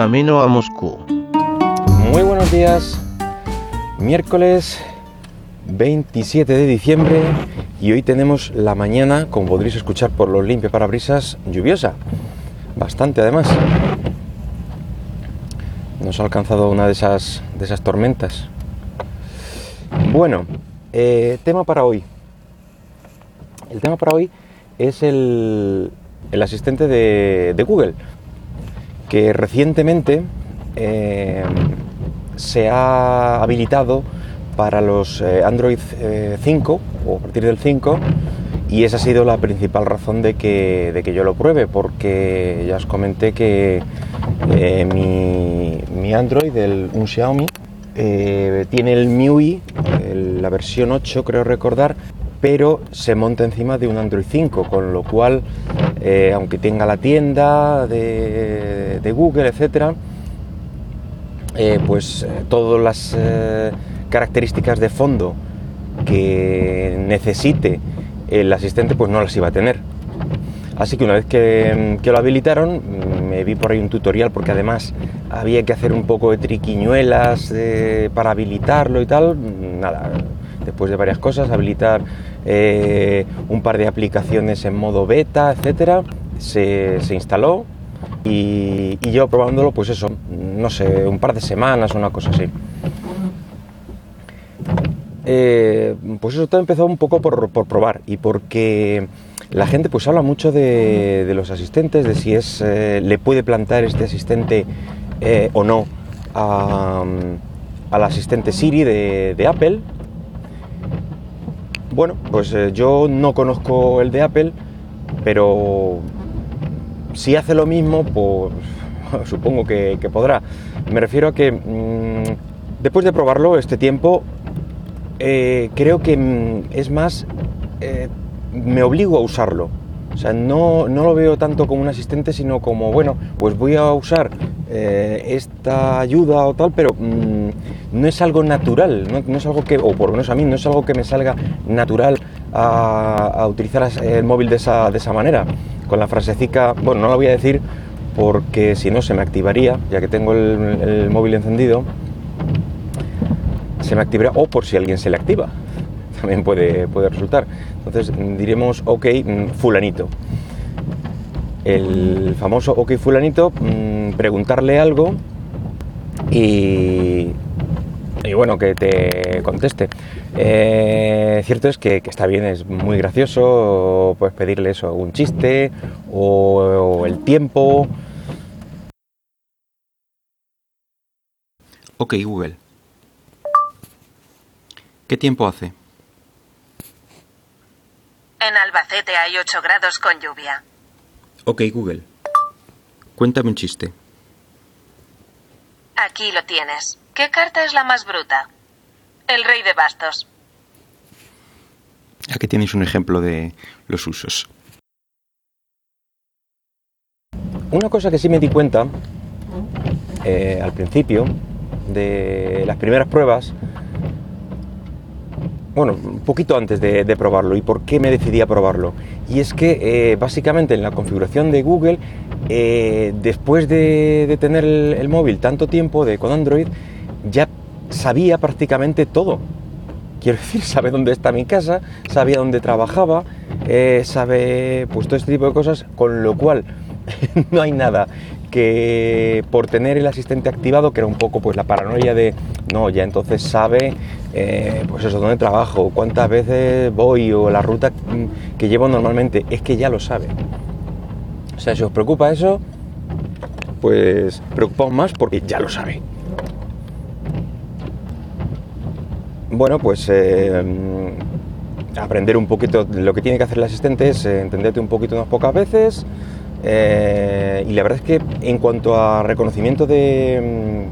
camino a Moscú. Muy buenos días, miércoles 27 de diciembre y hoy tenemos la mañana, como podréis escuchar por los limpios parabrisas, lluviosa. Bastante además. Nos ha alcanzado una de esas, de esas tormentas. Bueno, eh, tema para hoy. El tema para hoy es el, el asistente de, Google, que recientemente eh, se ha habilitado para los eh, Android 5 o a partir del 5 y esa ha sido la principal razón de que, de que yo lo pruebe porque ya os comenté que eh, mi, mi, Android, el, un Xiaomi, eh, tiene el MIUI, la versión 8 creo recordar, pero se monta encima de un Android 5, con lo cual, eh, aunque tenga la tienda de, Google, etcétera, eh, pues todas las características de fondo que necesite el asistente, pues no las iba a tener. Así que una vez que, lo habilitaron, me vi por ahí un tutorial porque además había que hacer un poco de triquiñuelas eh, para habilitarlo y tal. Nada, después de varias cosas, habilitar eh, un par de aplicaciones en modo beta, etcétera, se, se instaló y, y, yo probándolo, pues eso, no sé, un par de semanas, una cosa así. Eh, pues eso todo empezó un poco por, por, probar y porque la gente pues habla mucho de, de los asistentes, de si es eh, le puede plantar este asistente o no a, al asistente Siri de, de Apple. Bueno, pues eh, yo no conozco el de Apple, pero si hace lo mismo, pues supongo que, podrá. Me refiero a que mmm, después de probarlo este tiempo, eh, creo que mm, es más, eh, me obligo a usarlo. O sea, no, no, lo veo tanto como un asistente, sino como, bueno, pues voy a usar eh, esta ayuda o tal, pero mmm, no es algo natural, no, es algo que, o por lo menos a mí, no es algo que me salga natural a, utilizar el móvil de esa, de esa manera. Con la frasecica, bueno, no la voy a decir porque si no se me activaría, ya que tengo el, móvil encendido, se me activará o por si alguien se le activa. También puede, puede resultar. Entonces diremos, ok, fulanito. El famoso ok fulanito, mmm, preguntarle algo y, y, bueno, que te conteste. Eh, cierto es que, que, está bien, es muy gracioso, puedes pedirle eso, un chiste o, o el tiempo. Ok, Google. ¿Qué tiempo hace? En Albacete hay 8 grados con lluvia. Ok, Google. Cuéntame un chiste. Aquí lo tienes. ¿Qué carta es la más bruta? El rey de bastos. Aquí tenéis un ejemplo de los usos. Una cosa que sí me di cuenta eh, al principio de las primeras pruebas bueno, un poquito antes de, de, probarlo y por qué me decidí a probarlo. Y es que eh, básicamente en la configuración de Google, eh, después de, tener el, móvil tanto tiempo de, con Android, ya sabía prácticamente todo. Quiero decir, sabe dónde está mi casa, sabía dónde trabajaba, eh, sabe pues todo este tipo de cosas, con lo cual no hay nada que por tener el asistente activado, que era un poco pues la paranoia de, no, ya entonces sabe, eh, pues eso, dónde trabajo, cuántas veces voy o la ruta que llevo normalmente, es que ya lo sabe. O sea, si os preocupa eso, pues preocupaos más porque ya lo sabe. Bueno, pues eh, aprender un poquito lo que tiene que hacer el asistente es eh, entenderte un poquito unas pocas veces, eh, y la verdad es que en cuanto a reconocimiento de,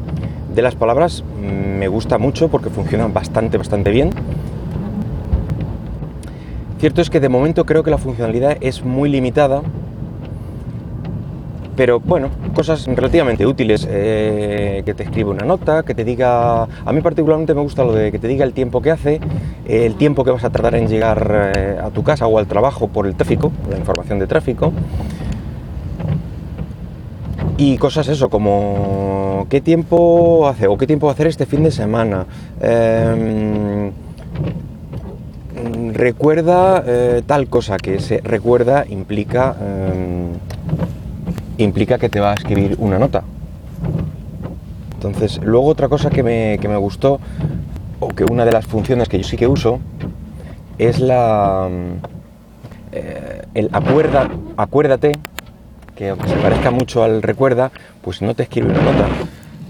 de, las palabras, me gusta mucho porque funcionan bastante, bastante bien. Cierto es que de momento creo que la funcionalidad es muy limitada, pero bueno, cosas relativamente útiles, eh, que te escribe una nota, que te diga, a mí particularmente me gusta lo de que te diga el tiempo que hace, eh, el tiempo que vas a tardar en llegar eh, a tu casa o al trabajo por el tráfico, la información de tráfico, Y cosas eso, como qué tiempo hace o qué tiempo va a hacer este fin de semana. Em, recuerda tal cosa, que ese recuerda implica, em, implica que te va a escribir una nota. Entonces, luego otra cosa que me, que me gustó, o que una de las funciones que yo sí que uso, es la eh, el acuerda, acuérdate, que aunque se parezca mucho al recuerda, pues no te escribe una nota.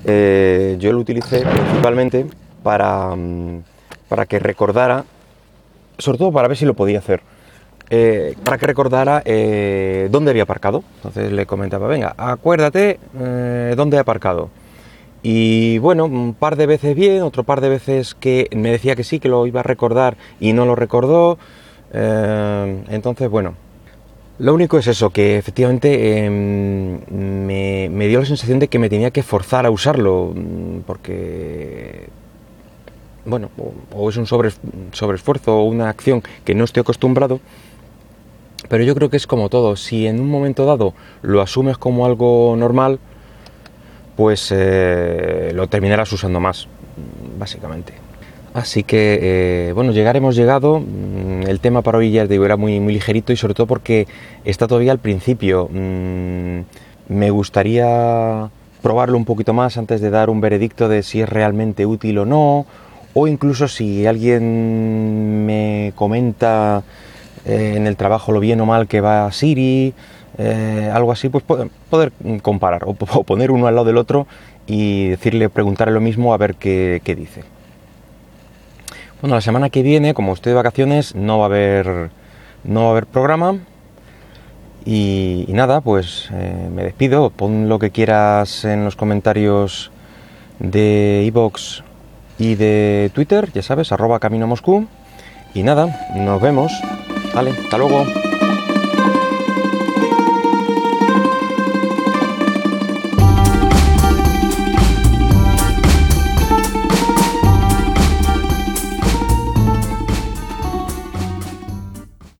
Eh, yo lo utilicé principalmente para, mm, para que recordara, sobre todo para ver si lo podía hacer, eh, para que recordara dónde había aparcado. Entonces le comentaba, venga, acuérdate dónde he aparcado. Y bueno, un par de veces bien, otro par de veces que me decía que sí, que lo iba a recordar y no lo recordó. Eh, entonces, bueno, lo único es eso, que efectivamente em, me, dio la sensación de que me tenía que forzar a usarlo, mm, porque, bueno, o, es un sobre, sobreesfuerzo o una acción que no estoy acostumbrado, pero yo creo que es como todo, si en un momento dado lo asumes como algo normal, pues eh, lo terminarás usando más, básicamente. Así que, eh, bueno, llegar hemos llegado. Mm, el tema para hoy ya digo, era muy, muy ligerito y sobre todo porque está todavía al principio. Mm, me gustaría probarlo un poquito más antes de dar un veredicto de si es realmente útil o no. O incluso si alguien me comenta eh, en el trabajo lo bien o mal que va Siri, eh, algo así, pues poder, comparar o, poner uno al lado del otro y decirle, preguntarle lo mismo a ver qué, dice. Bueno, la semana que viene, como estoy de vacaciones, no va a haber, no va a haber programa. Y, nada, pues eh, me despido. Pon lo que quieras en los comentarios de iBox y de Twitter, ya sabes, arroba Camino Moscú. Y nada, nos vemos. Vale, hasta luego.